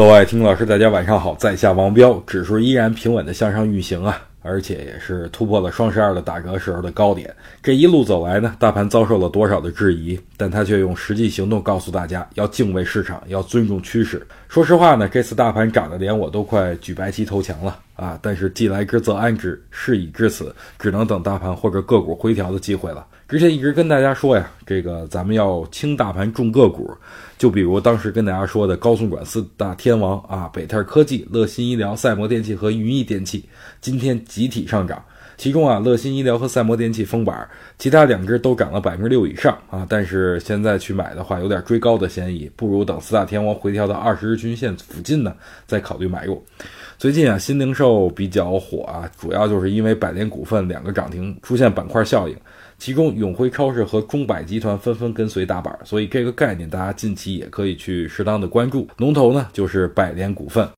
各位听老师，大家晚上好，在下王彪，指数依然平稳的向上运行啊，而且也是突破了双十二的打折时候的高点。这一路走来呢，大盘遭受了多少的质疑，但他却用实际行动告诉大家，要敬畏市场，要尊重趋势。说实话呢，这次大盘涨得连我都快举白旗投降了啊！但是既来之则安之，事已至此，只能等大盘或者个股回调的机会了。之前一直跟大家说呀，这个咱们要轻大盘重个股，就比如当时跟大家说的高送转四大天王啊，北泰科技、乐新医疗、赛摩电器和云翼电器，今天集体上涨。其中啊，乐新医疗和赛摩电器封板，其他两只都涨了百分之六以上啊。但是现在去买的话，有点追高的嫌疑，不如等四大天王回调到二十日均线附近呢，再考虑买入。最近啊，新零售比较火啊，主要就是因为百联股份两个涨停出现板块效应，其中永辉超市和中百集团纷纷跟随打板，所以这个概念大家近期也可以去适当的关注。龙头呢就是百联股份。